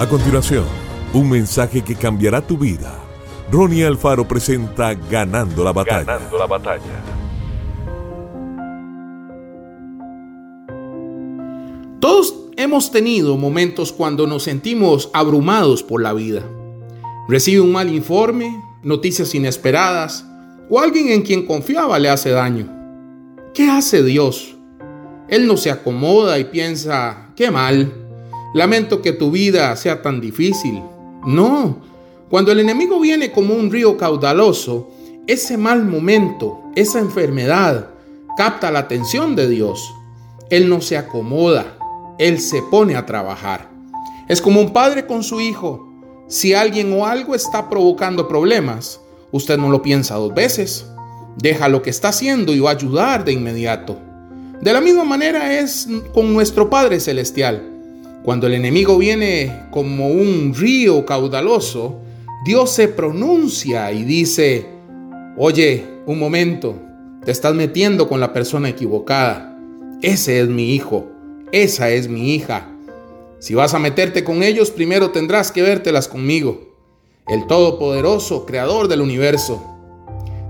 A continuación, un mensaje que cambiará tu vida. Ronnie Alfaro presenta Ganando la batalla. Ganando la batalla. Todos hemos tenido momentos cuando nos sentimos abrumados por la vida. Recibe un mal informe, noticias inesperadas o alguien en quien confiaba le hace daño. ¿Qué hace Dios? Él no se acomoda y piensa, qué mal, lamento que tu vida sea tan difícil. No, cuando el enemigo viene como un río caudaloso, ese mal momento, esa enfermedad, capta la atención de Dios. Él no se acomoda, Él se pone a trabajar. Es como un padre con su hijo. Si alguien o algo está provocando problemas, usted no lo piensa dos veces. Deja lo que está haciendo y va a ayudar de inmediato. De la misma manera es con nuestro Padre Celestial. Cuando el enemigo viene como un río caudaloso, Dios se pronuncia y dice, oye, un momento, te estás metiendo con la persona equivocada. Ese es mi hijo, esa es mi hija. Si vas a meterte con ellos, primero tendrás que vértelas conmigo, el Todopoderoso, Creador del universo.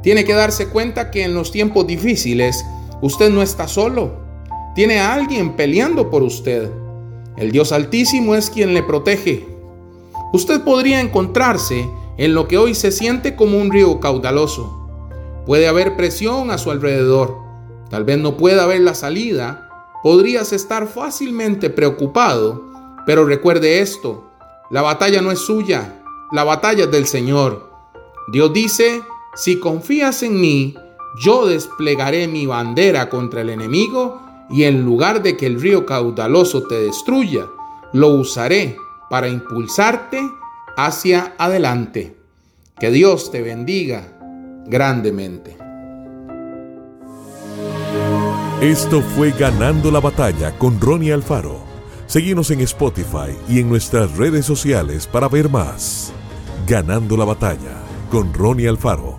Tiene que darse cuenta que en los tiempos difíciles, Usted no está solo. Tiene a alguien peleando por usted. El Dios Altísimo es quien le protege. Usted podría encontrarse en lo que hoy se siente como un río caudaloso. Puede haber presión a su alrededor. Tal vez no pueda ver la salida. Podrías estar fácilmente preocupado. Pero recuerde esto. La batalla no es suya. La batalla es del Señor. Dios dice, si confías en mí, yo desplegaré mi bandera contra el enemigo y en lugar de que el río caudaloso te destruya, lo usaré para impulsarte hacia adelante. Que Dios te bendiga grandemente. Esto fue Ganando la Batalla con Ronnie Alfaro. Seguimos en Spotify y en nuestras redes sociales para ver más. Ganando la Batalla con Ronnie Alfaro.